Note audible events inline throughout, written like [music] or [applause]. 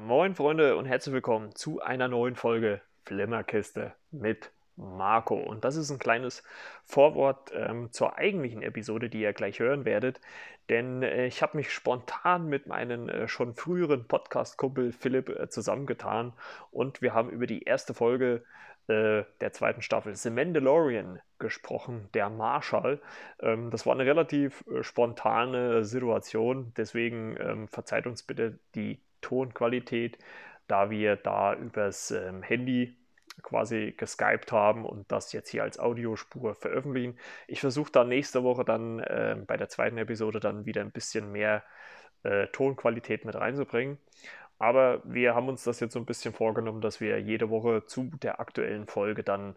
Moin Freunde und herzlich willkommen zu einer neuen Folge Flimmerkiste mit Marco. Und das ist ein kleines Vorwort ähm, zur eigentlichen Episode, die ihr gleich hören werdet. Denn äh, ich habe mich spontan mit meinem äh, schon früheren Podcast-Kumpel Philipp äh, zusammengetan und wir haben über die erste Folge äh, der zweiten Staffel The Mandalorian gesprochen, der Marshall. Ähm, das war eine relativ äh, spontane Situation, deswegen ähm, verzeiht uns bitte die Tonqualität, da wir da übers ähm, Handy quasi geskypt haben und das jetzt hier als Audiospur veröffentlichen. Ich versuche dann nächste Woche dann äh, bei der zweiten Episode dann wieder ein bisschen mehr äh, Tonqualität mit reinzubringen. Aber wir haben uns das jetzt so ein bisschen vorgenommen, dass wir jede Woche zu der aktuellen Folge dann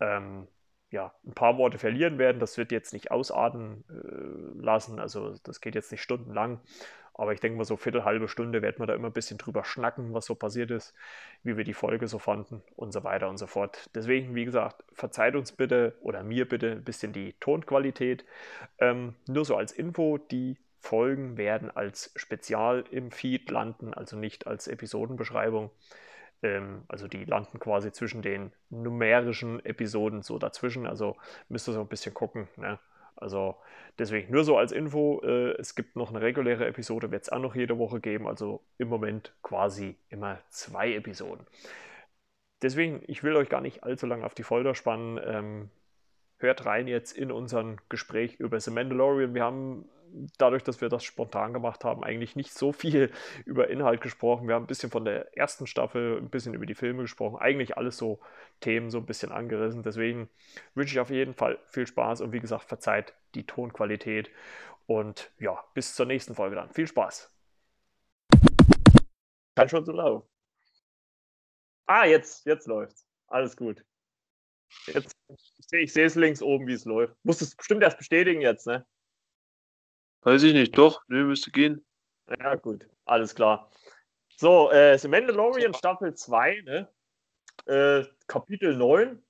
ähm, ja, ein paar Worte verlieren werden. Das wird jetzt nicht ausarten äh, lassen, also das geht jetzt nicht stundenlang. Aber ich denke mal, so viertel, halbe Stunde werden wir da immer ein bisschen drüber schnacken, was so passiert ist, wie wir die Folge so fanden und so weiter und so fort. Deswegen, wie gesagt, verzeiht uns bitte oder mir bitte ein bisschen die Tonqualität. Ähm, nur so als Info, die Folgen werden als Spezial im Feed landen, also nicht als Episodenbeschreibung. Ähm, also die landen quasi zwischen den numerischen Episoden so dazwischen. Also müsst ihr so ein bisschen gucken. Ne? Also deswegen nur so als Info, äh, es gibt noch eine reguläre Episode, wird es auch noch jede Woche geben, also im Moment quasi immer zwei Episoden. Deswegen, ich will euch gar nicht allzu lange auf die Folter spannen. Ähm, hört rein jetzt in unser Gespräch über The Mandalorian. Wir haben dadurch, dass wir das spontan gemacht haben, eigentlich nicht so viel [laughs] über Inhalt gesprochen. Wir haben ein bisschen von der ersten Staffel, ein bisschen über die Filme gesprochen. Eigentlich alles so Themen so ein bisschen angerissen. Deswegen wünsche ich auf jeden Fall viel Spaß und wie gesagt, verzeiht die Tonqualität. Und ja, bis zur nächsten Folge dann. Viel Spaß. Kann schon so laufen. Ah, jetzt, jetzt läuft's. Alles gut. Jetzt, ich sehe es links oben, wie es läuft. Muss es bestimmt erst bestätigen jetzt, ne? Weiß ich nicht, doch, ne, müsste gehen. Ja, gut, alles klar. So, äh, The Mandalorian Staffel 2, ne? Äh, Kapitel 9,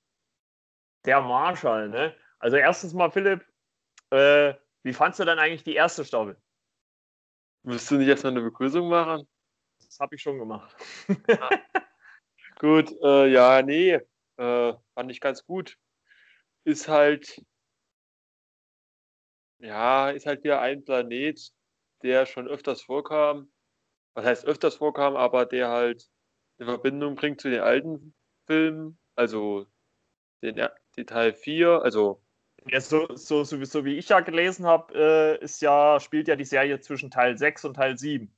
der Marshall, ne? Also erstens mal, Philipp, äh, wie fandst du denn eigentlich die erste Staffel? Willst du nicht erstmal eine Begrüßung machen? Das habe ich schon gemacht. ah. Gut, äh, ja, nee, äh, fand ich ganz gut. Ist halt ja, ist halt wieder ein Planet, der schon öfters vorkam. Was heißt öfters vorkam, aber der halt eine Verbindung bringt zu den alten Filmen, also den, Teil 4, also ja, so, so, so, so wie ich ja gelesen habe, äh, ist ja, spielt ja die Serie zwischen Teil 6 und Teil 7.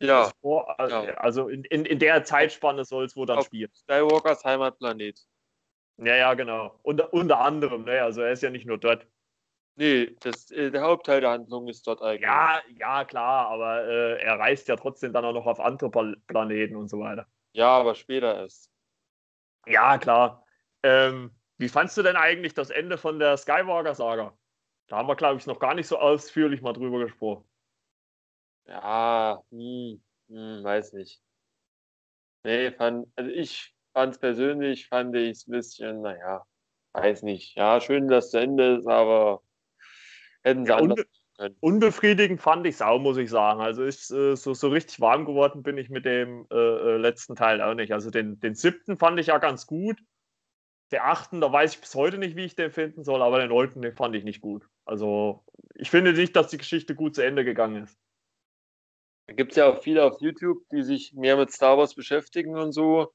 Ja. Vor, also, ja. also in, in, in der Zeitspanne soll es wohl dann Auf spielen. Skywalkers Heimatplanet. Ja, ja, genau. Unter, unter anderem, ne? Also er ist ja nicht nur dort. Nee, das, äh, der Hauptteil der Handlung ist dort eigentlich. Ja, ja, klar, aber äh, er reist ja trotzdem dann auch noch auf andere Planeten und so weiter. Ja, aber später erst. Ja, klar. Ähm, wie fandst du denn eigentlich das Ende von der Skywalker-Saga? Da haben wir, glaube ich, noch gar nicht so ausführlich mal drüber gesprochen. Ja, hm, hm, weiß nicht. Nee, fand, also ich fand es persönlich, fand ich es ein bisschen, naja, weiß nicht. Ja, schön, dass es zu Ende ist, aber hätten sie ja, anders können. Unbefriedigend fand ich es auch, muss ich sagen. Also ich, äh, so, so richtig warm geworden bin ich mit dem äh, äh, letzten Teil auch nicht. Also den, den siebten fand ich ja ganz gut. Der achten, da weiß ich bis heute nicht, wie ich den finden soll, aber den neunten, den fand ich nicht gut. Also ich finde nicht, dass die Geschichte gut zu Ende gegangen ist. Da gibt es ja auch viele auf YouTube, die sich mehr mit Star Wars beschäftigen und so.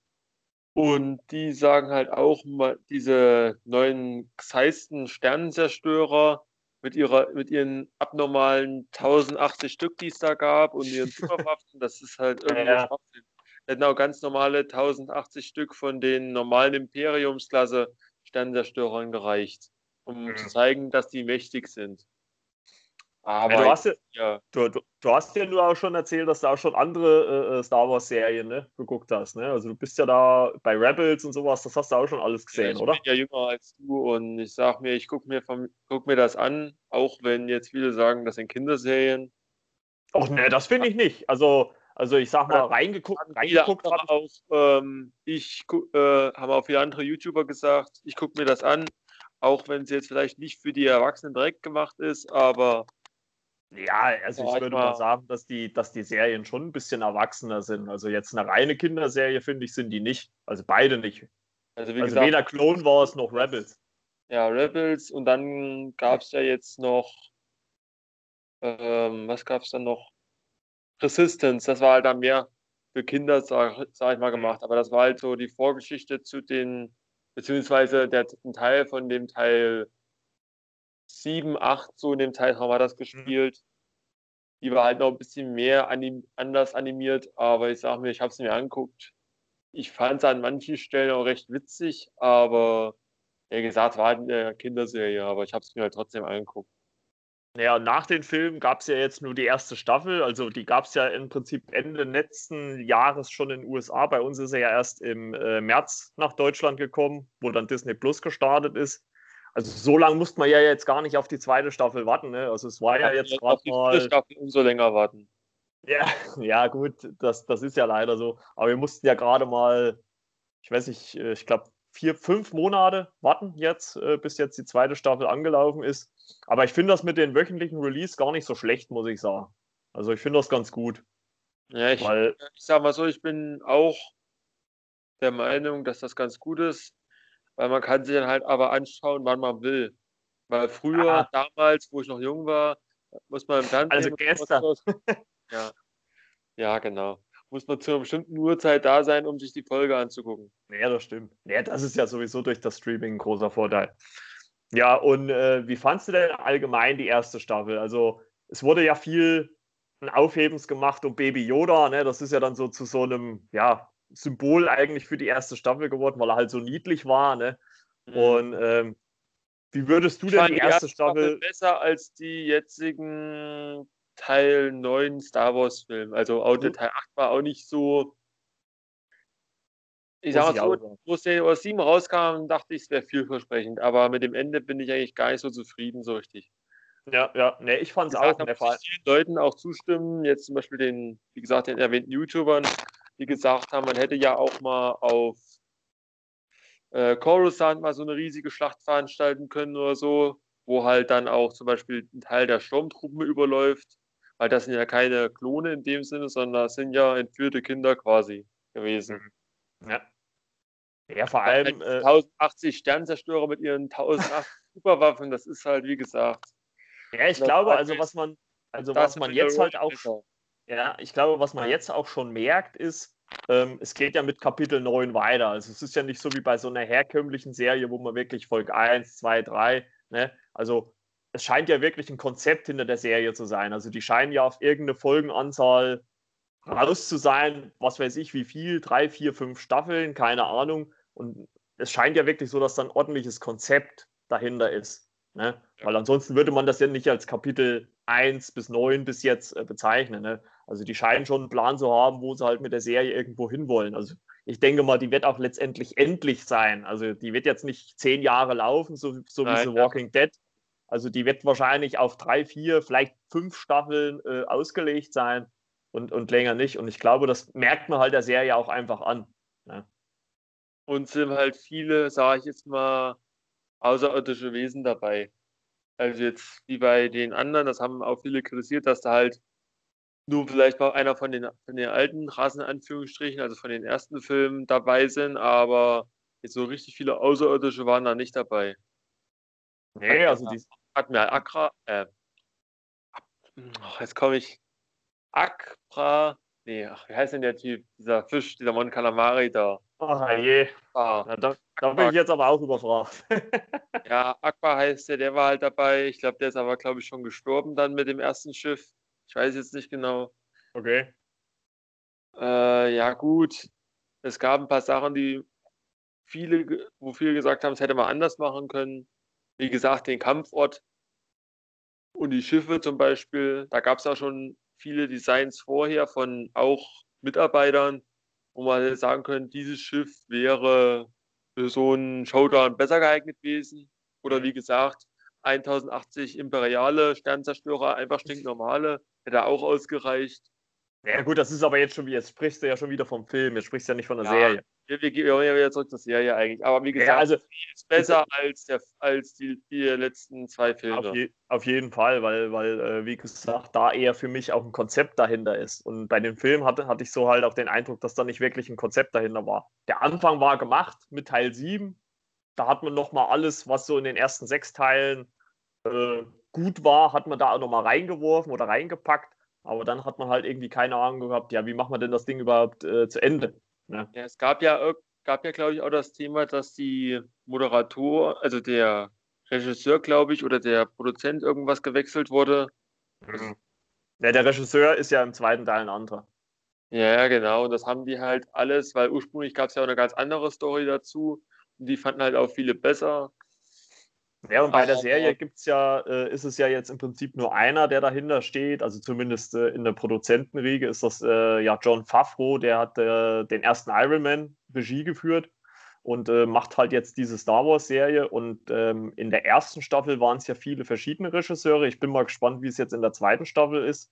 Und die sagen halt auch, diese neuen Xeisten Sternenzerstörer mit, ihrer, mit ihren abnormalen 1080 Stück, die es da gab und ihren [laughs] Superwaffen, das ist halt irgendwie ja. Schwachsinn. Hätten auch ganz normale 1080 Stück von den normalen Imperiumsklasse Sternenzerstörern gereicht, um mhm. zu zeigen, dass die mächtig sind. Aber du, hast ja, ja. Du, du, du, hast ja nur auch schon erzählt, dass du auch schon andere äh, äh, Star Wars-Serien ne, geguckt hast. Ne? Also du bist ja da bei Rebels und sowas, das hast du auch schon alles gesehen, ja, ich oder? Ich bin ja jünger als du und ich sag mir, ich gucke mir, guck mir das an, auch wenn jetzt viele sagen, das sind Kinderserien. Ach ne, das finde ich nicht. Also, also ich sag mal, reingeguckt, reingeguckt habe auch, ähm, ich äh, haben auch viele andere YouTuber gesagt, ich gucke mir das an, auch wenn es jetzt vielleicht nicht für die Erwachsenen direkt gemacht ist, aber Ja, also ich würde mal sagen, dass die, dass die Serien schon ein bisschen erwachsener sind. Also jetzt eine reine Kinderserie, finde ich, sind die nicht. Also beide nicht. Also, wie also gesagt, weder Clone Wars noch Rebels. Ja, Rebels und dann gab es ja jetzt noch, ähm, was gab es dann noch? Resistance, das war halt dann mehr für Kinder, sag, sag ich mal, gemacht. Aber das war halt so die Vorgeschichte zu den, beziehungsweise der Teil von dem Teil 7, 8, so in dem Zeitraum war das mhm. gespielt. Die war halt noch ein bisschen mehr anim anders animiert, aber ich sag mir, ich habe es mir angeguckt. Ich fand es an manchen Stellen auch recht witzig, aber wie gesagt, war halt eine Kinderserie, aber ich habe es mir halt trotzdem angeguckt. Naja, nach den Filmen gab es ja jetzt nur die erste Staffel. Also die gab es ja im Prinzip Ende letzten Jahres schon in den USA. Bei uns ist er ja erst im äh, März nach Deutschland gekommen, wo dann Disney Plus gestartet ist. Also so lange musste man ja jetzt gar nicht auf die zweite Staffel warten. Ne? Also es war ja, ja jetzt gerade mal. Staffel umso länger warten. Ja, [laughs] ja gut, das, das ist ja leider so. Aber wir mussten ja gerade mal, ich weiß nicht, äh, ich glaube vier, fünf Monate warten jetzt, äh, bis jetzt die zweite Staffel angelaufen ist. Aber ich finde das mit den wöchentlichen Release gar nicht so schlecht, muss ich sagen. Also ich finde das ganz gut. Ja, ich, weil, ich sag mal so, ich bin auch der Meinung, dass das ganz gut ist, weil man kann sich dann halt aber anschauen, wann man will. Weil früher, Aha. damals, wo ich noch jung war, muss man im Fernsehen... Also gestern. [laughs] ja. ja, genau muss man zu einer bestimmten Uhrzeit da sein, um sich die Folge anzugucken. Ja, das stimmt. Ja, das ist ja sowieso durch das Streaming ein großer Vorteil. Ja, und äh, wie fandst du denn allgemein die erste Staffel? Also, es wurde ja viel ein Aufhebens gemacht um Baby Yoda, ne? Das ist ja dann so zu so einem, ja, Symbol eigentlich für die erste Staffel geworden, weil er halt so niedlich war, ne? Mhm. Und ähm, wie würdest du denn die erste, erste Staffel, Staffel besser als die jetzigen Teil 9 Star Wars Film. Also auch der mhm. Teil 8 war auch nicht so. Ich sag mal so, wo Star 7 rauskam, dachte ich, es wäre vielversprechend. Aber mit dem Ende bin ich eigentlich gar nicht so zufrieden, so richtig. Ja, ja, ne, ich fand es auch. Da muss vielen Leuten auch zustimmen, jetzt zum Beispiel den, wie gesagt, den erwähnten YouTubern, die gesagt haben, man hätte ja auch mal auf äh, Coruscant mal so eine riesige Schlacht veranstalten können oder so, wo halt dann auch zum Beispiel ein Teil der Sturmtruppen überläuft weil das sind ja keine Klone in dem Sinne, sondern das sind ja entführte Kinder quasi gewesen. Mhm. Ja. Ja, vor allem. Äh, 1080 Sternzerstörer mit ihren 1080 [laughs] Superwaffen, das ist halt, wie gesagt. Ja, ich glaube, also was man, also was man jetzt halt auch. Ja, ich glaube, was man jetzt auch schon merkt, ist, ähm, es geht ja mit Kapitel 9 weiter. Also es ist ja nicht so wie bei so einer herkömmlichen Serie, wo man wirklich Folge 1, 2, 3, ne? Also es scheint ja wirklich ein Konzept hinter der Serie zu sein. Also die scheinen ja auf irgendeine Folgenanzahl raus zu sein, was weiß ich, wie viel, drei, vier, fünf Staffeln, keine Ahnung. Und es scheint ja wirklich so, dass da ein ordentliches Konzept dahinter ist. Ne? Weil ansonsten würde man das ja nicht als Kapitel 1 bis 9 bis jetzt äh, bezeichnen. Ne? Also die scheinen schon einen Plan zu haben, wo sie halt mit der Serie irgendwo hinwollen. Also ich denke mal, die wird auch letztendlich endlich sein. Also die wird jetzt nicht zehn Jahre laufen, so, so wie The Walking Dead, also die wird wahrscheinlich auf drei, vier, vielleicht fünf Staffeln äh, ausgelegt sein und, und länger nicht. Und ich glaube, das merkt man halt der Serie auch einfach an. Ne? Und sind halt viele, sage ich jetzt mal, außerirdische Wesen dabei. Also jetzt wie bei den anderen, das haben auch viele kritisiert, dass da halt nur vielleicht mal einer von den, von den alten Rassen, Anführungsstrichen, also von den ersten Filmen dabei sind, aber jetzt so richtig viele Außerirdische waren da nicht dabei. Nee, also die, Admiral Accra, äh, jetzt komme ich, Akra, nee, ach, wie heißt denn der Typ, dieser Fisch, dieser Mon Calamari da? Ach je, ah, Na, da, da, bin ich jetzt aber auch überfragt. [laughs] ja, Aqua heißt der, der war halt dabei, ich glaube, der ist aber, glaube ich, schon gestorben dann mit dem ersten Schiff, ich weiß jetzt nicht genau. Okay. Äh, ja gut, es gab ein paar Sachen, die viele, wo viele gesagt haben, es hätte man anders machen können. Wie gesagt, den Kampfort und die Schiffe zum Beispiel, da gab es ja schon viele Designs vorher von auch Mitarbeitern, wo man sagen könnte, dieses Schiff wäre für so einen Showdown besser geeignet gewesen. Oder wie gesagt, 1080 imperiale Sternzerstörer, einfach stinknormale, hätte auch ausgereicht. Ja gut, das ist aber jetzt schon wie, jetzt sprichst du ja schon wieder vom Film, jetzt sprichst du ja nicht von der Ja, Serie. Wir, wir, wollen ja wieder zurück zur Serie eigentlich. Aber wie gesagt, Ja, also ist besser als, der, als die, die letzten zwei Filme. auf, je, auf jeden Fall, weil, weil äh, wie gesagt, da eher für mich auch ein Konzept dahinter ist. Und bei dem Film hatte, hatte ich so halt auch den Eindruck, dass da nicht wirklich ein Konzept dahinter war. Der Anfang war gemacht mit Teil 7. Da hat man nochmal alles, was so in den ersten sechs Teilen äh, gut war, hat man da auch nochmal reingeworfen oder reingepackt. Aber dann hat man halt irgendwie keine Ahnung gehabt, ja, wie macht man denn das Ding überhaupt äh, zu Ende? Ne? Ja, es gab ja, gab ja, glaube ich, auch das Thema, dass die Moderator, also der Regisseur, glaube ich, oder der Produzent irgendwas gewechselt wurde. Mhm. Ja, der Regisseur ist ja im zweiten Teil ein anderer. Ja, ja, genau. Und das haben die halt alles, weil ursprünglich gab es ja auch eine ganz andere Story dazu. Die fanden halt auch viele besser. Ja, und bei der Serie gibt's ja, äh, ist es ja jetzt im Prinzip nur einer, der dahinter steht. Also zumindest äh, in der Produzentenriege ist das äh, ja John Favreau, der hat äh, den ersten Iron Man Regie geführt und äh, macht halt jetzt diese Star Wars-Serie. Und ähm, in der ersten Staffel waren es ja viele verschiedene Regisseure. Ich bin mal gespannt, wie es jetzt in der zweiten Staffel ist.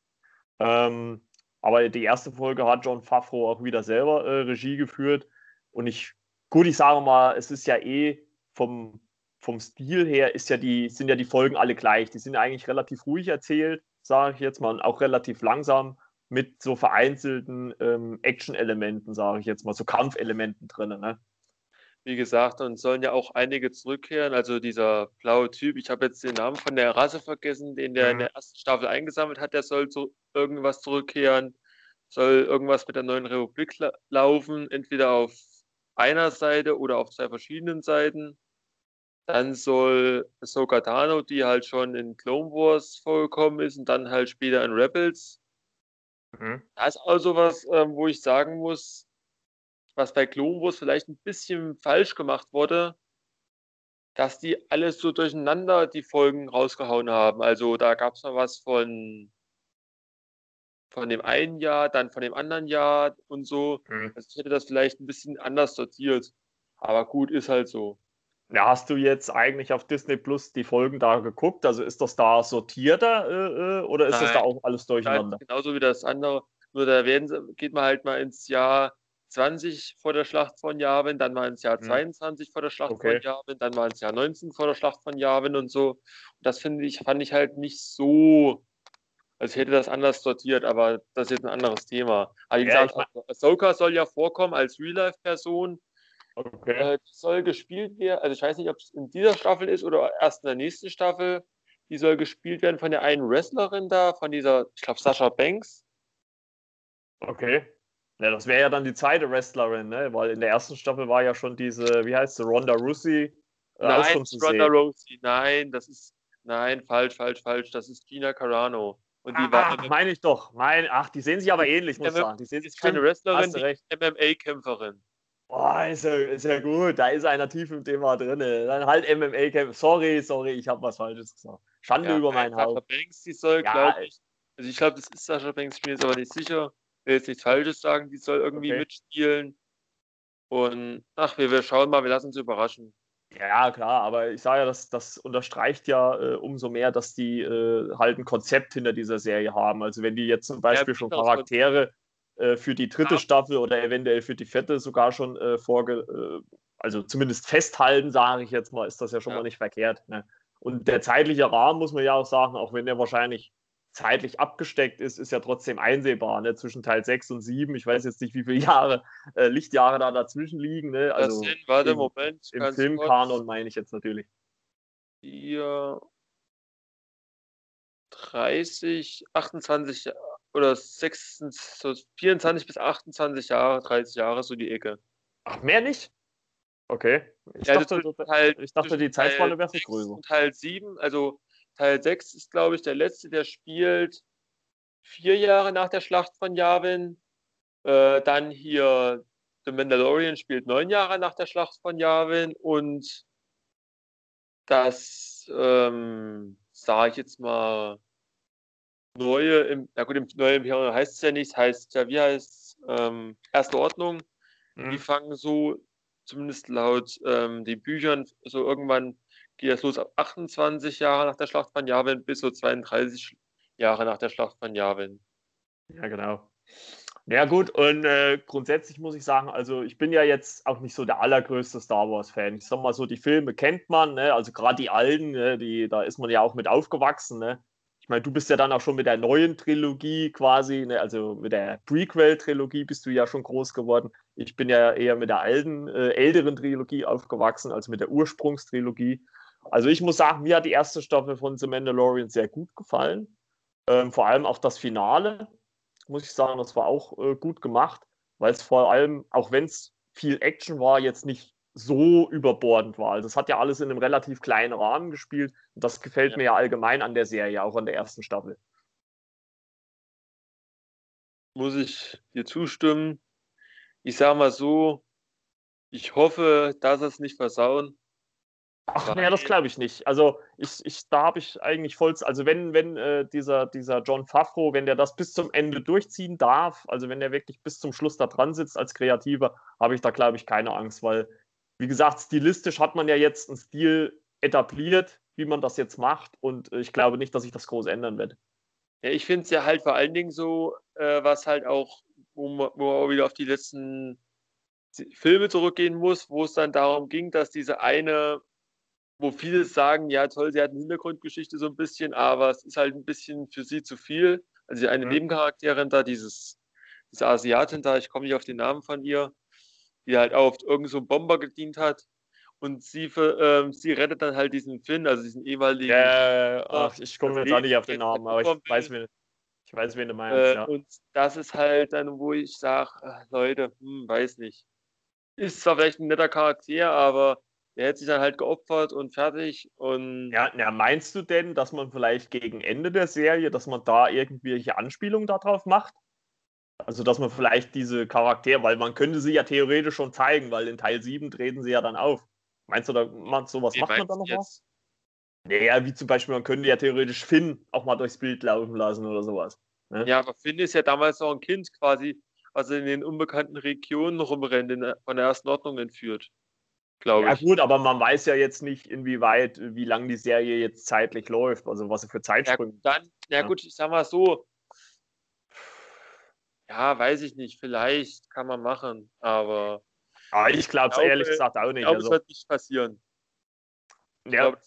Ähm, aber die erste Folge hat John Favreau auch wieder selber äh, Regie geführt. Und ich, gut, ich sage mal, es ist ja eh vom, vom Stil her ist ja die, sind ja die Folgen alle gleich. Die sind eigentlich relativ ruhig erzählt, sage ich jetzt mal, und auch relativ langsam mit so vereinzelten ähm, Action-Elementen, sage ich jetzt mal, so Kampfelementen drin. Ne? Wie gesagt, und sollen ja auch einige zurückkehren. Also dieser blaue Typ, ich habe jetzt den Namen von der Rasse vergessen, den der in Mhm. der ersten Staffel eingesammelt hat, der soll zu irgendwas zurückkehren, soll irgendwas mit der neuen Republik la laufen, entweder auf einer Seite oder auf zwei verschiedenen Seiten. Dann soll Ahsoka Tano, die halt schon in Clone Wars vorgekommen ist und dann halt später in Rebels. Mhm. Da ist auch sowas, ähm, wo ich sagen muss, was bei Clone Wars vielleicht ein bisschen falsch gemacht wurde, dass die alles so durcheinander die Folgen rausgehauen haben. Also da gab es noch was von, von dem einen Jahr, dann von dem anderen Jahr und so. Mhm. Also ich hätte das vielleicht ein bisschen anders sortiert. Aber gut, ist halt so. Ja, hast du jetzt eigentlich auf Disney Plus die Folgen da geguckt? Also ist das da sortierter äh, äh, oder ist das da Nein. auch alles durcheinander? ist genauso wie das andere. Nur da werden geht man halt mal ins Jahr 20 vor der Schlacht von Yavin, dann mal ins Jahr Mhm. 22 vor der Schlacht Okay. von Yavin, dann mal ins Jahr 19 vor der Schlacht von Yavin und so. Und das finde ich, fand ich halt nicht so. Also ich hätte das anders sortiert, aber das ist jetzt ein anderes Thema. Aber wie Ja, gesagt, Ahsoka soll ja vorkommen als Real-Life-Person. Okay. Äh, die soll gespielt werden, also ich weiß nicht, ob es in dieser Staffel ist oder erst in der nächsten Staffel. Die soll gespielt werden von der einen Wrestlerin da, von dieser, ich glaube, Sascha Banks. Okay. Ja, das wäre ja dann die zweite Wrestlerin, ne? Weil in der ersten Staffel war ja schon diese, wie heißt sie, Ronda Rousey äh, Nein, Ronda. Rousey. Nein, das ist, nein, falsch, falsch, falsch. Das ist Gina Carano. Und die Ah, war meine ich doch. Mein, ach, die sehen sich aber ähnlich, muss ich Ja, sagen. Die sehen sich keine Wrestlerin. MMA-Kämpferin. Boah, ist ja, ist ja gut. Da ist einer tief im Thema drin. Dann halt MMA-Kämpfer. Sorry, sorry, ich habe was Falsches gesagt. Schande über nein, mein Sascha Haupt. Banks, die soll, Ja, glaube ich, also ich glaube, das ist Sascha Banks, ich bin jetzt aber nicht sicher. Ich will jetzt nichts Falsches sagen, die soll irgendwie Okay. mitspielen. Und ach, wir, wir schauen mal, wir lassen uns überraschen. Ja, klar, aber ich sage ja, das, das unterstreicht ja äh, umso mehr, dass die äh, halt ein Konzept hinter dieser Serie haben. Also wenn die jetzt zum Beispiel schon genau, das Charaktere äh, für die dritte Ja. Staffel oder eventuell für die vierte sogar schon äh, vorge, äh, also zumindest festhalten, sage ich jetzt mal, ist das ja schon Ja. mal nicht verkehrt. Ne? Und der zeitliche Rahmen, muss man ja auch sagen, auch wenn der wahrscheinlich zeitlich abgesteckt ist, ist ja trotzdem einsehbar, ne? zwischen Teil 6 und 7. Ich weiß jetzt nicht, wie viele Jahre, äh, Lichtjahre da dazwischen liegen. Ne? Das Also sind, warte, im- Moment. im Filmkanon meine ich jetzt natürlich. Vier, 30, 28 oder 26, so 24 bis 28 Jahre, 30 Jahre, so die Ecke. Ach, mehr nicht? Okay. Ich Ja, dachte, Teil- ich dachte die Zeitspanne wäre viel größer. Teil 7, also Teil 6 ist, glaube ich, der letzte, der spielt vier Jahre nach der Schlacht von Yavin. Äh, dann hier The Mandalorian spielt neun Jahre nach der Schlacht von Yavin und das, ähm, sage ich jetzt mal, neue, im, na gut, im neue Imperium heißt es ja nicht, heißt ja, wie heißt es, ähm, Erste Ordnung. Die Mhm. fangen so, zumindest laut ähm, den Büchern, so irgendwann geht das los ab 28 Jahre nach der Schlacht von Yavin bis so 32 Jahre nach der Schlacht von Yavin. Ja, genau. Ja gut, und äh, grundsätzlich muss ich sagen, also ich bin ja jetzt auch nicht so der allergrößte Star Wars-Fan. Ich sag mal so, die Filme kennt man, ne? also gerade die alten, ne? die, da ist man ja auch mit aufgewachsen. Ne? Ich meine, du bist ja dann auch schon mit der neuen Trilogie quasi, ne? also mit der Prequel-Trilogie bist du ja schon groß geworden. Ich bin ja eher mit der alten, äh, älteren Trilogie aufgewachsen, also mit der Ursprungstrilogie. Also ich muss sagen, mir hat die erste Staffel von The Mandalorian sehr gut gefallen. Ähm, vor allem auch das Finale muss ich sagen, das war auch äh, gut gemacht, weil es vor allem, auch wenn es viel Action war, jetzt nicht so überbordend war. Also es hat ja alles in einem relativ kleinen Rahmen gespielt und das gefällt ja. mir ja allgemein an der Serie, auch an der ersten Staffel. Muss ich dir zustimmen. Ich sage mal so, ich hoffe, dass es nicht versauen. Ach, nee, das glaube ich nicht. Also ich, ich, da habe ich eigentlich voll, also wenn, wenn äh, dieser, dieser John Favreau, wenn der das bis zum Ende durchziehen darf, also wenn der wirklich bis zum Schluss da dran sitzt als Kreativer, habe ich da glaube ich keine Angst, weil wie gesagt, stilistisch hat man ja jetzt einen Stil etabliert, wie man das jetzt macht und äh, ich glaube nicht, dass sich das groß ändern wird. Ja, ich finde es ja halt vor allen Dingen so, äh, was halt auch, wo man, wo man auch wieder auf die letzten Filme zurückgehen muss, wo es dann darum ging, dass diese eine wo viele sagen, ja toll, sie hat eine Hintergrundgeschichte so ein bisschen, aber es ist halt ein bisschen für sie zu viel. Also eine mhm. Nebencharakterin da, dieses, diese Asiatin da, ich komme nicht auf den Namen von ihr, die halt auch oft irgend so Bomber gedient hat. Und sie, ähm, sie rettet dann halt diesen Finn, also diesen ehemaligen. Ja, ach, ich komme jetzt auch nicht auf den Namen, aber ich weiß, wen, ich weiß, wen du meinst. Äh, ja. Und das ist halt dann, wo ich sage, Leute, hm, weiß nicht. Ist zwar vielleicht ein netter Charakter, aber der hätte sich dann halt geopfert und fertig. Und ja, na, meinst du denn, dass man vielleicht gegen Ende der Serie, dass man da irgendwelche Anspielungen darauf macht? Also, dass man vielleicht diese Charaktere, weil man könnte sie ja theoretisch schon zeigen, weil in Teil 7 treten sie ja dann auf. Meinst du, da man, sowas Wie macht man da noch jetzt? was? Naja, wie zum Beispiel, man könnte ja theoretisch Finn auch mal durchs Bild laufen lassen oder sowas. Ne? Ja, aber Finn ist ja damals noch ein Kind quasi, was in den unbekannten Regionen rumrennt, von der ersten Ordnung entführt glaube ich. Ja gut, aber man weiß ja jetzt nicht, inwieweit, wie lange die Serie jetzt zeitlich läuft, also was sie für Zeitsprünge. Ja, dann, ja, gut, ich sag mal so, ja, weiß ich nicht, vielleicht kann man machen, aber. Ah, ich glaube es ehrlich gesagt auch nicht. Ich glaube, also, es wird nicht passieren. Ja, glaub,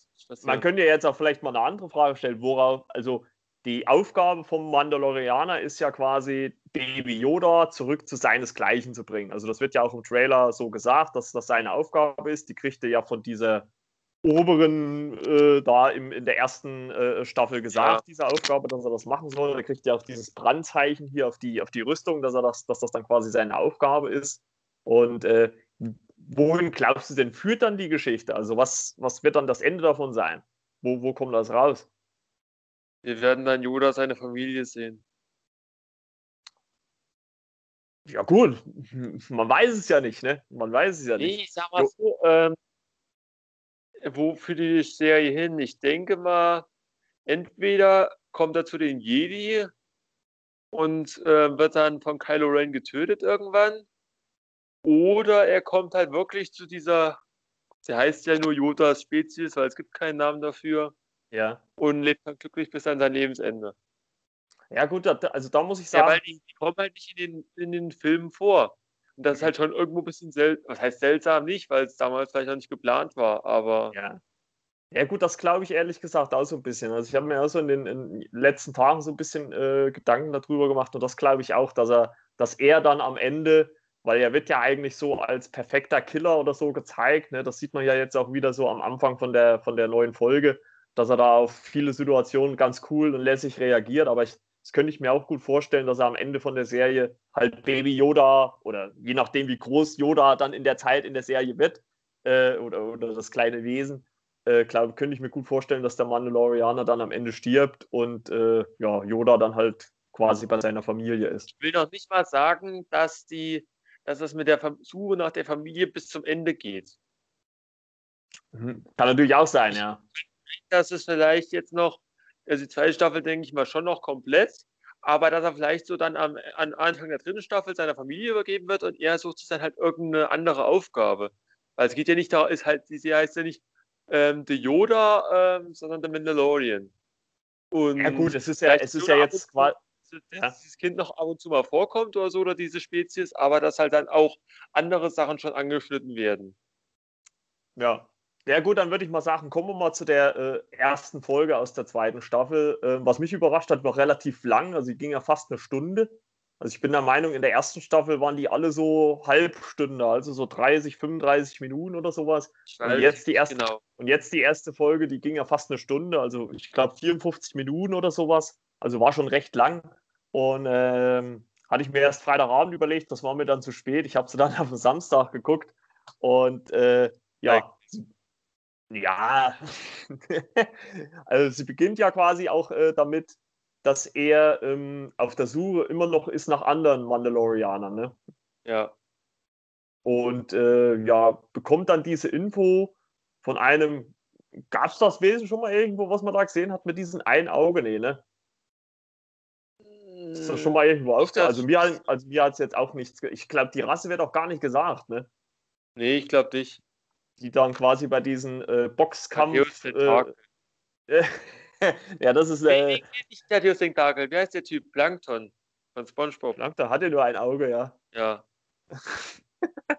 man könnte ja jetzt auch vielleicht mal eine andere Frage stellen, worauf, also die Aufgabe vom Mandalorianer ist ja quasi, Baby Yoda zurück zu seinesgleichen zu bringen. Also das wird ja auch im Trailer so gesagt, dass das seine Aufgabe ist. Die kriegt er ja von dieser oberen äh, da im, in der ersten äh, Staffel gesagt, ja. diese Aufgabe, dass er das machen soll. Er kriegt ja auch dieses Brandzeichen hier auf die, auf die Rüstung, dass, er das, dass das dann quasi seine Aufgabe ist. Und äh, wohin glaubst du denn, führt dann die Geschichte? Also was, was wird dann das Ende davon sein? Wo, wo kommt das raus? Wir werden dann Yoda seine Familie sehen. Ja, gut, man weiß es ja nicht, ne? Man weiß es ja nicht. Nee, ich sag mal so, ähm, wo führt die Serie hin? Ich denke mal, entweder kommt er zu den Jedi und äh, wird dann von Kylo Ren getötet irgendwann, oder er kommt halt wirklich zu dieser, sie heißt ja nur Yodas Spezies, weil es gibt keinen Namen dafür. Ja. Und lebt dann glücklich bis an sein Lebensende. Ja, gut, also da muss ich sagen. Ja, weil die, die kommen halt nicht in den, in den Filmen vor. Und das ist halt schon irgendwo ein bisschen seltsam. Was heißt seltsam nicht, weil es damals vielleicht noch nicht geplant war, aber. Ja. Ja, gut, das glaube ich ehrlich gesagt auch so ein bisschen. Also, ich habe mir auch so in den, in den, letzten Tagen so ein bisschen äh, Gedanken darüber gemacht und das glaube ich auch, dass er, dass er dann am Ende, weil er wird ja eigentlich so als perfekter Killer oder so gezeigt, ne? das sieht man ja jetzt auch wieder so am Anfang von der, von der neuen Folge, dass er da auf viele Situationen ganz cool und lässig reagiert, aber ich das könnte ich mir auch gut vorstellen, dass er am Ende von der Serie halt Baby Yoda oder je nachdem, wie groß Yoda dann in der Zeit in der Serie wird äh, oder, oder das kleine Wesen, äh, klar, könnte ich mir gut vorstellen, dass der Mandalorianer dann am Ende stirbt und äh, ja, Yoda dann halt quasi bei seiner Familie ist. Ich will noch nicht mal sagen, dass die, dass es mit der Suche nach der Familie bis zum Ende geht. Mhm. Kann natürlich auch sein, ja. Dass es vielleicht jetzt noch also die zweite Staffel denke ich mal schon noch komplett, aber dass er vielleicht so dann am, am Anfang der dritten Staffel seiner Familie übergeben wird und er sucht sich dann halt irgendeine andere Aufgabe. Weil es geht ja nicht da, ist halt, sie heißt ja nicht ähm, The Yoda, ähm, sondern The Mandalorian. Und ja gut, es ist ja, es ist ja jetzt quasi dass ja. dieses Kind noch ab und zu mal vorkommt oder so, oder diese Spezies, aber dass halt dann auch andere Sachen schon angeschnitten werden. Ja. Ja gut, dann würde ich mal sagen, kommen wir mal zu der äh, ersten Folge aus der zweiten Staffel. Äh, was mich überrascht hat, noch relativ lang, also sie ging ja fast eine Stunde. Also ich bin der Meinung, in der ersten Staffel waren die alle so Halbstunde, also so 30, 35 Minuten oder sowas. Und jetzt, die erste, genau. und jetzt die erste Folge, die ging ja fast eine Stunde, also ich glaube 54 Minuten oder sowas. Also war schon recht lang. Und ähm, hatte ich mir erst Freitagabend überlegt, das war mir dann zu spät. Ich habe sie dann [laughs] auf den Samstag geguckt. Und äh, ja, ja, [laughs] also sie beginnt ja quasi auch äh, damit, dass er ähm, auf der Suche immer noch ist nach anderen Mandalorianern. Ne? Ja. Und äh, ja, bekommt dann diese Info von einem. Gab es das Wesen schon mal irgendwo, was man da gesehen hat mit diesem einen Auge? Nee, ne? Ist das schon mal irgendwo aufgefallen? Also mir, also mir hat es jetzt auch nichts. Ich glaube, die Rasse wird auch gar nicht gesagt, ne? Nee, ich glaube nicht. Die dann quasi bei diesem äh, Boxkampf. Äh, [laughs] ja, das ist. Äh, nee, nicht der Tentakel. Wie heißt der Typ? Plankton von SpongeBob. Plankton hatte nur ein Auge, ja. Ja. [laughs]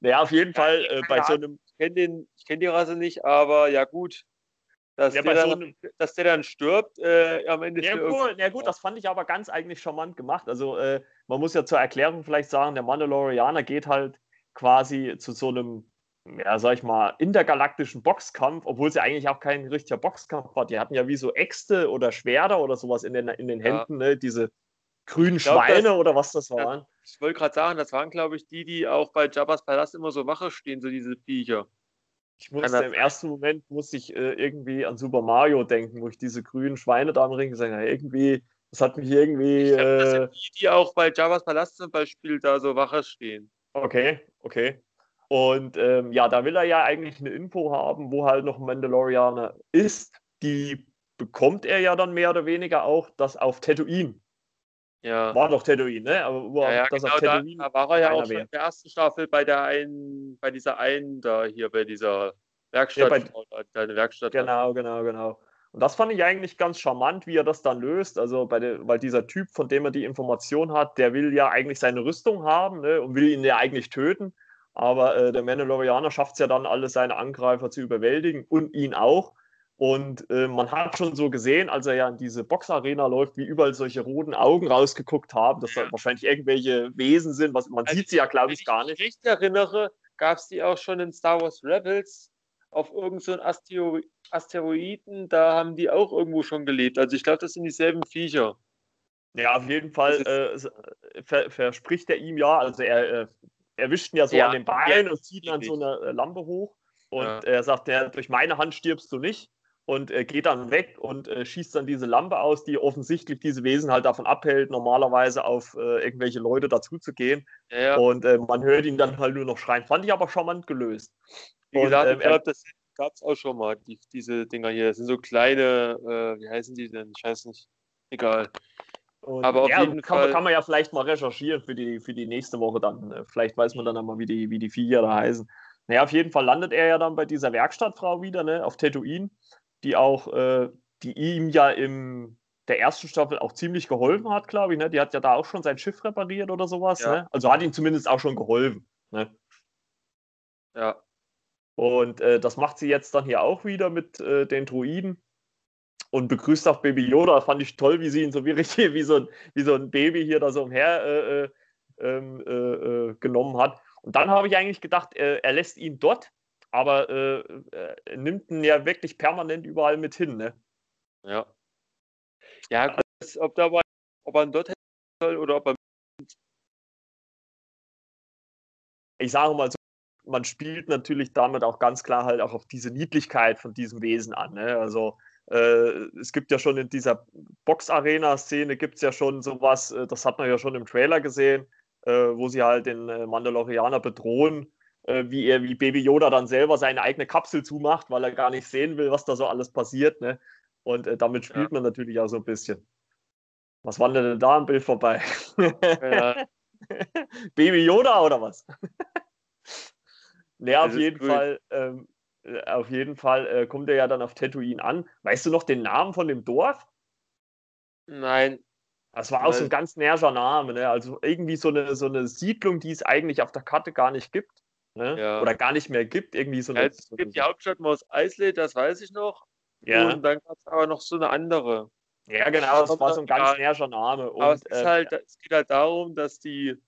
naja, auf jeden Fall äh, bei so einem. Ich kenne kenn die Rasse nicht, aber ja, gut. Dass, ja, der, dann, so einem, dass der dann stirbt äh, am Ende. Ja, cool. ja, gut, das fand ich aber ganz eigentlich charmant gemacht. Also, äh, man muss ja zur Erklärung vielleicht sagen, der Mandalorianer geht halt quasi zu so einem ja, sag ich mal, intergalaktischen Boxkampf, obwohl es ja eigentlich auch kein richtiger Boxkampf war. Die hatten ja wie so Äxte oder Schwerter oder sowas in den, in den Händen, ja. ne? diese grünen glaub, Schweine das, oder was das waren. Ja, ich wollte gerade sagen, das waren, glaube ich, die, die auch bei Jabba's Palast immer so Wache stehen, so diese Viecher. Ich musste im ersten Moment musste ich äh, irgendwie an Super Mario denken, wo ich diese grünen Schweine da am Ring gesagt habe, irgendwie, das hat mich irgendwie. Ich glaub, das sind äh, die, die auch bei Jabba's Palast zum Beispiel da so Wache stehen. Okay, okay. Und ähm, ja, da will er ja eigentlich eine Info haben, wo halt noch ein Mandalorianer ist. Die bekommt er ja dann mehr oder weniger auch, das auf Tatooine. Ja. War doch Tatooine, ne? Aber wo ja, ja, das genau, auf Tatooine da, da war er ja auch schon in der ersten Staffel bei der einen, bei dieser einen da hier, bei dieser Werkstatt. Ja, bei, deine Werkstatt. Genau, genau, genau. Und das fand ich eigentlich ganz charmant, wie er das dann löst. Also, bei der, weil dieser Typ, von dem er die Information hat, der will ja eigentlich seine Rüstung haben ne, und will ihn ja eigentlich töten. Aber äh, der Mandalorianer schafft es ja dann, alle seine Angreifer zu überwältigen und ihn auch. Und äh, man hat schon so gesehen, als er ja in diese Boxarena läuft, wie überall solche roten Augen rausgeguckt haben, dass da wahrscheinlich irgendwelche Wesen sind. Was, man also, sieht sie ja, glaube ich, gar nicht. Wenn ich mich erinnere, gab es die auch schon in Star Wars Rebels auf irgendeinen so Asteroiden. Da haben die auch irgendwo schon gelebt. Also ich glaube, das sind dieselben Viecher. Ja, auf jeden Fall äh, ver verspricht er ihm ja, also er äh, erwischt ihn ja so ja. an den Beinen und zieht dann so eine äh, Lampe hoch. Und ja. er sagt, ja, durch meine Hand stirbst du nicht. Und äh, geht dann weg und äh, schießt dann diese Lampe aus, die offensichtlich diese Wesen halt davon abhält, normalerweise auf äh, irgendwelche Leute dazuzugehen. Ja. Und äh, man hört ihn dann halt nur noch schreien. Fand ich aber charmant gelöst. Wie und, gesagt, ähm, ich glaube, das gab es auch schon mal, die, diese Dinger hier. Das sind so kleine, äh, wie heißen die denn? Ich weiß nicht. Egal. Und aber auf ja, jeden kann, Fall. kann man ja vielleicht mal recherchieren für die, für die nächste Woche dann. Vielleicht weiß man dann einmal, wie die, wie die Viecher da heißen. Naja, auf jeden Fall landet er ja dann bei dieser Werkstattfrau wieder, ne, auf Tatooine, die auch, äh, die ihm ja in der ersten Staffel auch ziemlich geholfen hat, glaube ich. Ne? Die hat ja da auch schon sein Schiff repariert oder sowas. Ja. Ne? Also hat ihm zumindest auch schon geholfen. Ne? Ja. Und äh, das macht sie jetzt dann hier auch wieder mit äh, den Druiden und begrüßt auch Baby Yoda. Fand ich toll, wie sie ihn so wie richtig, wie so ein, wie so ein Baby hier da so umher äh, äh, ähm, äh, äh, genommen hat. Und dann habe ich eigentlich gedacht, er lässt ihn dort, aber er nimmt ihn ja wirklich permanent überall mit hin. Ne? Ja. Ja, gut, ob, da, ob er ihn dort soll oder ob er. Ich sage mal so, man spielt natürlich damit auch ganz klar halt auch auf diese Niedlichkeit von diesem Wesen an. Ne? Also äh, es gibt ja schon in dieser Box-Arena-Szene gibt es ja schon sowas, äh, das hat man ja schon im Trailer gesehen, äh, wo sie halt den äh, Mandalorianer bedrohen, äh, wie er, wie Baby Yoda dann selber seine eigene Kapsel zumacht, weil er gar nicht sehen will, was da so alles passiert. Ne? Und äh, damit spielt ja. man natürlich auch so ein bisschen. Was war denn da im Bild vorbei? Ja. [laughs] Baby Yoda oder was? [laughs] ne, auf jeden Fall ähm, äh, auf jeden Fall äh, kommt er ja dann auf Tatooine an. Weißt du noch den Namen von dem Dorf? Nein. Das war auch so ein ganz näherer Name, ne? Also irgendwie so eine, so eine Siedlung, die es eigentlich auf der Karte gar nicht gibt. Ne? Ja. Oder gar nicht mehr gibt. Irgendwie so eine, es gibt so die Hauptstadt Mos Eisley, das weiß ich noch. Ja. Und dann gab es aber noch so eine andere. Ja, genau, das war so ein ganz näherer Name. Und, aber es, äh, halt, es geht halt darum, dass die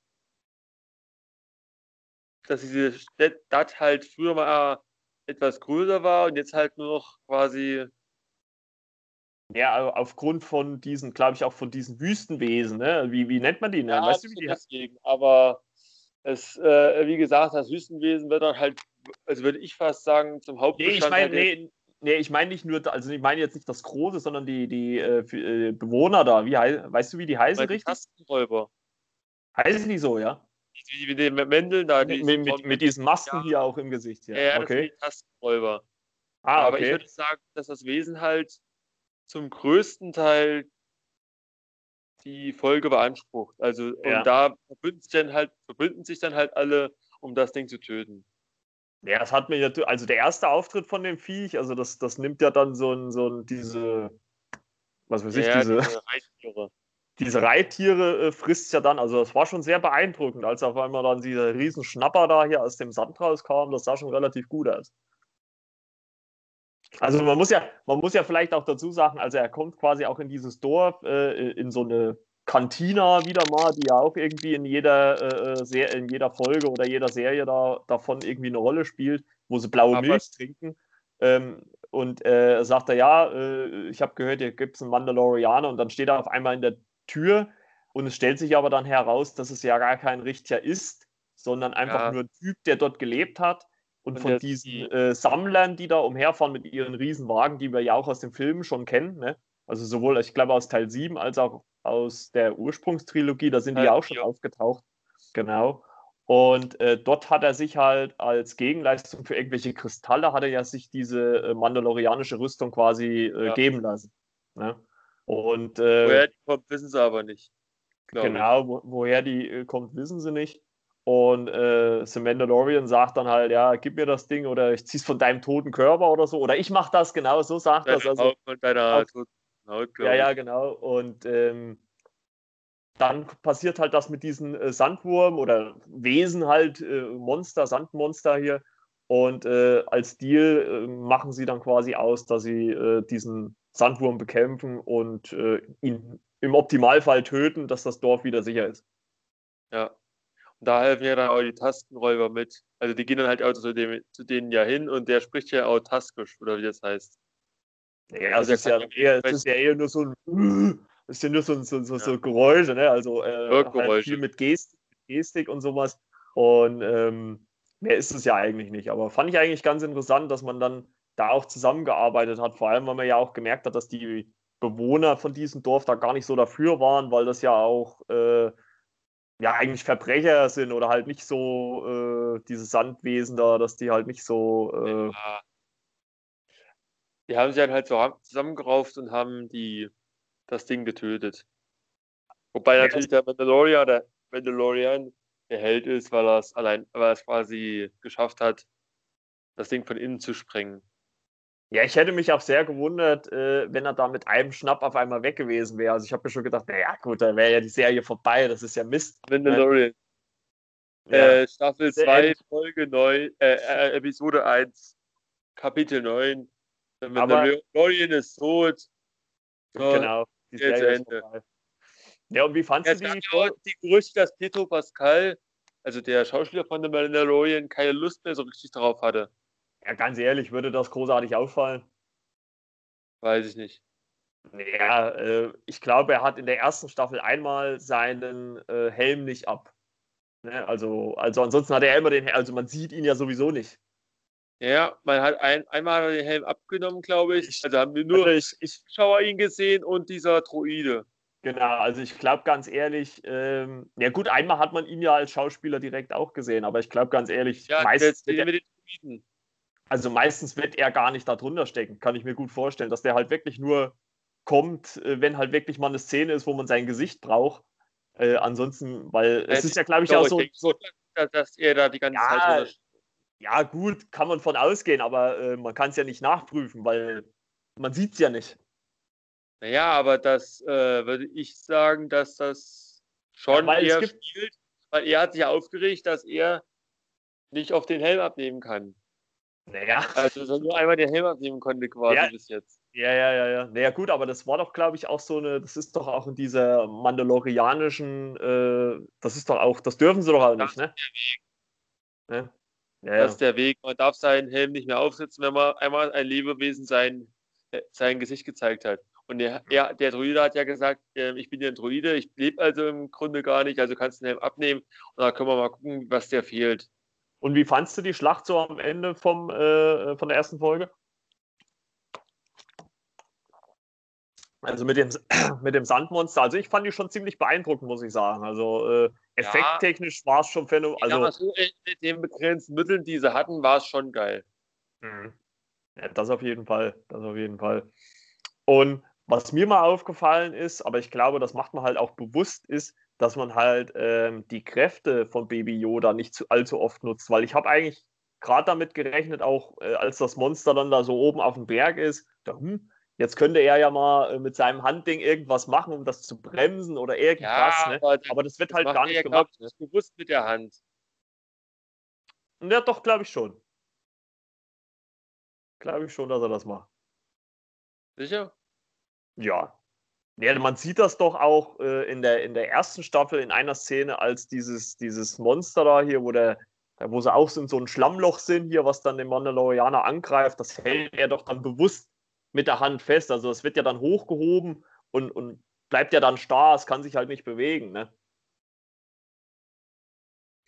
dass diese Stadt halt früher mal etwas größer war und jetzt halt nur noch quasi. Ja, aufgrund von diesen, glaube ich, auch von diesen Wüstenwesen, ne? Wie, wie nennt man die? Ne? Ja, weißt du, wie die deswegen, aber es, äh, wie gesagt, das Wüstenwesen wird dann halt, also würde ich fast sagen, zum Hauptbestandteil. Nee, ich meine, nee, nee, ich meine nicht nur, also ich meine jetzt nicht das Große, sondern die, die äh, äh Bewohner da. Wie weißt du, wie die heißen richtig? Tastenräuber. Heißen die so, ja? Wie, wie den Mändeln da. Mit, mit, mit, mit diesen Masken ja. hier auch im Gesicht. Ja, ja, okay. das sind die Tastenräuber. Ah, Aber ich würde sagen, dass das Wesen halt zum größten Teil die Folge beansprucht. Also ja. und da verbünden sich, dann halt, verbünden sich dann halt alle, um das Ding zu töten. Ja, das hat mir ja, also der erste Auftritt von dem Viech, also das, das nimmt ja dann so ein, so ein, diese, was weiß ich, ja, diese, diese. Diese Reittiere äh, frisst ja dann, also das war schon sehr beeindruckend, als auf einmal dann dieser riesen Schnapper da hier aus dem Sand rauskam, das sah schon relativ gut aus. Also man muss ja, man muss ja vielleicht auch dazu sagen, also er kommt quasi auch in dieses Dorf, äh, in so eine Cantina wieder mal, die ja auch irgendwie in jeder, äh, äh in jeder Folge oder jeder Serie da, davon irgendwie eine Rolle spielt, wo sie blaue aber Milch trinken. Ähm, und äh, sagt er, ja, äh, ich habe gehört, hier gibt es einen Mandalorianer und dann steht er auf einmal in der Tür und es stellt sich aber dann heraus, dass es ja gar kein Richter ist, sondern einfach ja. nur ein Typ, der dort gelebt hat und, und von diesen äh, Sammlern, die da umherfahren mit ihren Riesenwagen, die wir ja auch aus den Filmen schon kennen, ne? also sowohl, ich glaube, aus Teil 7 als auch aus der Ursprungstrilogie, da sind die ja auch schon aufgetaucht. Genau. Und äh, dort hat er sich halt als Gegenleistung für irgendwelche Kristalle, hat er ja sich diese äh, mandalorianische Rüstung quasi äh, ja. geben lassen. Ne? Und, äh, woher die kommt, wissen sie aber nicht. Genau, wo, woher die äh, kommt, wissen sie nicht. Und äh, The Mandalorian sagt dann halt, ja, gib mir das Ding oder ich zieh's von deinem toten Körper oder so. Oder ich mach das, genau, so sagt das. Also, von deiner toten Haut, Ja, ja, genau. Und ähm, dann passiert halt das mit diesen äh, Sandwurm oder Wesen halt, äh, Monster, Sandmonster hier. Und äh, als Deal äh, machen sie dann quasi aus, dass sie äh, diesen Sandwurm bekämpfen und äh, ihn im Optimalfall töten, dass das Dorf wieder sicher ist. Ja da helfen ja dann auch die Tastenräuber mit. Also die gehen dann halt auch zu, dem, zu denen ja hin und der spricht ja auch Taskisch, oder wie das heißt. Ja, also das ist ja, eher, das ist ja eher nur so ein das ja nur so, so, so, so Geräusche, ne? Also äh, halt viel mit Gestik, Gestik und sowas. Und ähm, mehr ist es ja eigentlich nicht. Aber fand ich eigentlich ganz interessant, dass man dann da auch zusammengearbeitet hat. Vor allem, weil man ja auch gemerkt hat, dass die Bewohner von diesem Dorf da gar nicht so dafür waren, weil das ja auch äh, ja eigentlich Verbrecher sind oder halt nicht so äh, diese Sandwesen da, dass die halt nicht so. Äh, ja. Die haben sich dann halt so zusammengerauft und haben die das Ding getötet. Wobei ja, natürlich der Mandalorian, der Mandalorian der Held ist, weil er es allein, weil er es quasi geschafft hat, das Ding von innen zu sprengen. Ja, ich hätte mich auch sehr gewundert, äh, wenn er da mit einem Schnapp auf einmal weg gewesen wäre. Also ich habe mir schon gedacht, naja gut, dann wäre ja die Serie vorbei, das ist ja Mist. Mandalorian. Ja. Äh, Staffel 2, Folge 9, äh, äh, Episode 1, Kapitel 9. Der Mandalorian ist tot. So, genau, die Serie ist vorbei. Ja, und wie fandest du die? Die Gerüchte, dass Pedro Pascal, also der Schauspieler von The Mandalorian, keine Lust mehr so richtig darauf hatte. Ja, ganz ehrlich, würde das großartig auffallen? Weiß ich nicht. Ja, äh, ich glaube, er hat in der ersten Staffel einmal seinen äh, Helm nicht ab. Ne? Also, also ansonsten hat er immer den Helm, also man sieht ihn ja sowieso nicht. Ja, man hat ein, einmal den Helm abgenommen, glaube ich. Also haben wir nur also ich, ich, Schauer ihn gesehen und dieser Droide. Genau, also ich glaube ganz ehrlich, ähm, ja gut, einmal hat man ihn ja als Schauspieler direkt auch gesehen, aber ich glaube ganz ehrlich, ja, meistens mit den Droiden. Also meistens wird er gar nicht darunter stecken, kann ich mir gut vorstellen, dass der halt wirklich nur kommt, äh, wenn halt wirklich mal eine Szene ist, wo man sein Gesicht braucht. Äh, ansonsten, weil es ist ja, glaube ich, auch so, so, dass er da die ganze ja, Zeit. Ja, gut, kann man von ausgehen, aber äh, man kann es ja nicht nachprüfen, weil man sieht es ja nicht. Naja, aber das äh, würde ich sagen, dass das schon Ja, weil eher spielt, weil er hat sich ja aufgeregt, dass er nicht auf den Helm abnehmen kann. Naja. Also dass er nur einmal den Helm abnehmen konnte quasi Ja. bis jetzt. Ja, ja, ja, ja. Naja, gut, aber das war doch, glaube ich, auch so eine, das ist doch auch in dieser mandalorianischen, äh, das ist doch auch, das dürfen sie doch auch nicht, ne? Ne? Ja, Das ist der Weg. Man darf seinen Helm nicht mehr aufsetzen, wenn man einmal ein Lebewesen sein, äh, sein Gesicht gezeigt hat. Und der, er, der Druide hat ja gesagt, äh, ich bin ja ein Druide, ich lebe also im Grunde gar nicht, also kannst du den Helm abnehmen und dann können wir mal gucken, was der fehlt. Und wie fandst du die Schlacht so am Ende vom, äh, von der ersten Folge? Also mit dem, [clears throat] mit dem Sandmonster. Also ich fand die schon ziemlich beeindruckend, muss ich sagen. Also äh, effekttechnisch war es schon phänomenal. Also, so, mit den begrenzten Mitteln, die sie hatten, war es schon geil. Mhm. Ja, das auf jeden Fall. Das auf jeden Fall. Und was mir mal aufgefallen ist, aber ich glaube, das macht man halt auch bewusst, ist, dass man halt ähm, die Kräfte von Baby Yoda nicht zu, allzu oft nutzt, weil ich habe eigentlich gerade damit gerechnet, auch äh, als das Monster dann da so oben auf dem Berg ist, da, hm, jetzt könnte er ja mal äh, mit seinem Handding irgendwas machen, um das zu bremsen oder irgendwas. ne? aber, Aber das wird das halt gar nicht ja, gemacht. glaub ich, bewusst mit der Hand. Ja, doch, glaube ich schon. Glaube ich schon, dass er das macht. Sicher? Ja. Ja, man sieht das doch auch äh, in, der, in der ersten Staffel in einer Szene, als dieses, dieses Monster da hier, wo, der, wo sie auch so in so ein Schlammloch sind, hier, was dann den Mandalorianer angreift, das hält er doch dann bewusst mit der Hand fest. Also es wird ja dann hochgehoben und, und bleibt ja dann starr, es kann sich halt nicht bewegen. Ne?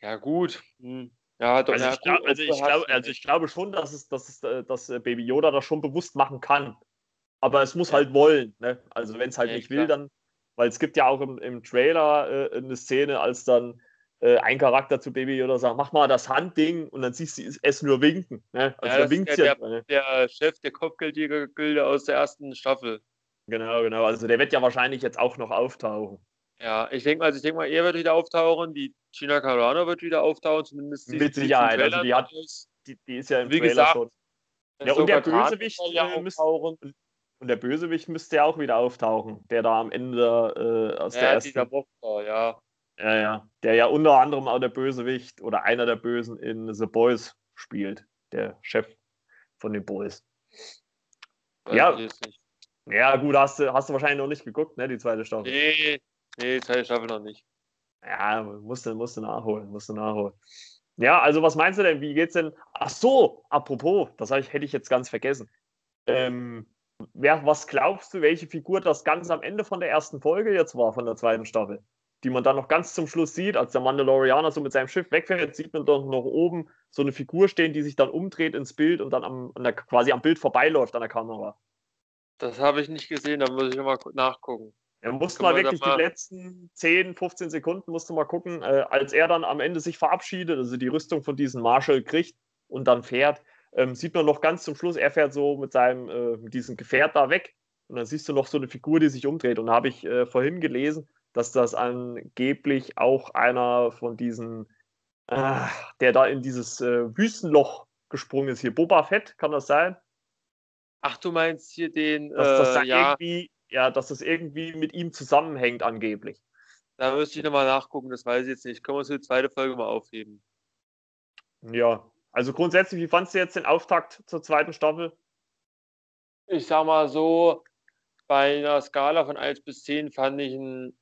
Ja, gut. Hm. Ja, doch, Also, ja, ich, glaub, also, ich, glaub, also ich glaube schon, dass, es, dass, es, äh, dass äh, Baby Yoda das schon bewusst machen kann. Aber es muss halt wollen. Ne? Also wenn es halt Ja, nicht klar. will, dann, weil es gibt ja auch im, im Trailer äh, eine Szene, als dann äh, ein Charakter zu Baby Yoda sagt, mach mal das Handding und dann siehst du es nur winken. Ne? Also Ja, da winkt ja ja. Ne? Der Chef der Kopfgeldjäger-Gilde aus der ersten Staffel. Genau, genau. Also der wird ja wahrscheinlich jetzt auch noch auftauchen. Ja, ich denke mal, also ich denke mal, er wird wieder auftauchen, die China Carano wird wieder auftauchen, zumindest Mit sieht's im Sicherheit, also die hat-. Die, die ist ja im Wie Trailer gesagt, schon. Ja, und der Bösewicht, ja äh, müsste- auftauchen. Und der Bösewicht müsste ja auch wieder auftauchen, der da am Ende äh, aus der Ja, ersten dieser Boxer, ja. Ja, ja. Der ja unter anderem auch der Bösewicht oder einer der Bösen in The Boys spielt. Der Chef von den Boys. Weiß Ja. Ja, gut, hast du, hast du wahrscheinlich noch nicht geguckt, ne, die zweite Staffel. Nee, nee, zweite Staffel noch nicht. Ja, musst du, musst du nachholen, musst du nachholen. Ja, also was meinst du denn? Wie geht's denn? Ach so, apropos, das ich, hätte ich jetzt ganz vergessen. Ähm, wer, was glaubst du, welche Figur das ganz am Ende von der ersten Folge jetzt war, von der zweiten Staffel? Die man dann noch ganz zum Schluss sieht, als der Mandalorianer so mit seinem Schiff wegfährt, sieht man doch noch oben so eine Figur stehen, die sich dann umdreht ins Bild und dann am, der, quasi am Bild vorbeiläuft an der Kamera. Das habe ich nicht gesehen, da muss ich nochmal nachgucken. Er musste mal wirklich die letzten 10, 15 Sekunden, musste mal gucken, äh, als er dann am Ende sich verabschiedet, also die Rüstung von diesem Marshall kriegt und dann fährt, ähm, sieht man noch ganz zum Schluss, er fährt so mit seinem, äh, mit diesem Gefährt da weg und dann siehst du noch so eine Figur, die sich umdreht. Und da habe ich äh, vorhin gelesen, dass das angeblich auch einer von diesen, äh, der da in dieses äh, Wüstenloch gesprungen ist, hier Boba Fett, kann das sein? Ach, du meinst hier den, Dass das da äh, ja, irgendwie, ja, dass das irgendwie mit ihm zusammenhängt angeblich. da müsste ich nochmal nachgucken, das weiß ich jetzt nicht. Können wir uns für die zweite Folge mal aufheben. Ja, also grundsätzlich, wie fandst du jetzt den Auftakt zur zweiten Staffel? Ich sag mal so, bei einer Skala von 1 bis 10 fand ich ihn,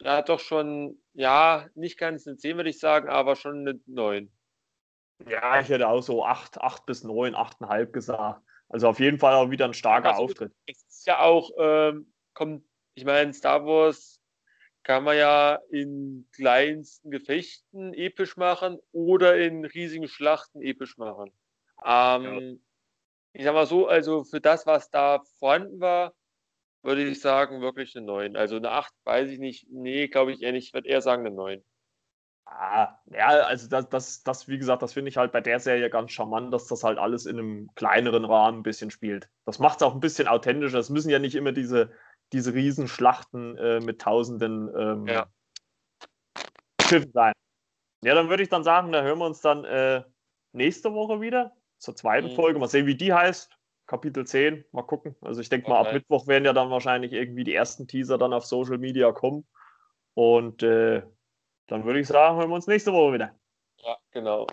ja, doch schon, ja, nicht ganz eine 10, würde ich sagen, aber schon eine 9. Ja, ich hätte auch so 8, 8 bis 9, 8,5 gesagt. Also auf jeden Fall auch wieder ein starker Also, Auftritt. Es ist ja auch, ähm, kommt, ich meine, Star Wars kann man ja in kleinsten Gefechten episch machen oder in riesigen Schlachten episch machen. Ähm, Ich sag mal so, also für das, was da vorhanden war, würde ich sagen, wirklich eine 9. Also eine 8, weiß ich nicht. Nee, glaube ich eher nicht. Ich würde eher sagen eine 9. Ah, ja, also das, das, das, wie gesagt, das finde ich halt bei der Serie ganz charmant, dass das halt alles in einem kleineren Rahmen ein bisschen spielt. Das macht es auch ein bisschen authentischer. Es müssen ja nicht immer diese, diese Riesenschlachten äh, mit tausenden ähm, Ja. Schiffen sein. Ja, dann würde ich dann sagen, da hören wir uns dann äh, nächste Woche wieder zur zweiten Mhm. Folge. Mal sehen, wie die heißt. Kapitel 10. Mal gucken. Also ich denke mal, ab Mittwoch werden ja dann wahrscheinlich irgendwie die ersten Teaser dann auf Social Media kommen. Und äh, dann würde ich sagen, hören wir uns nächste Woche wieder. Ja, genau.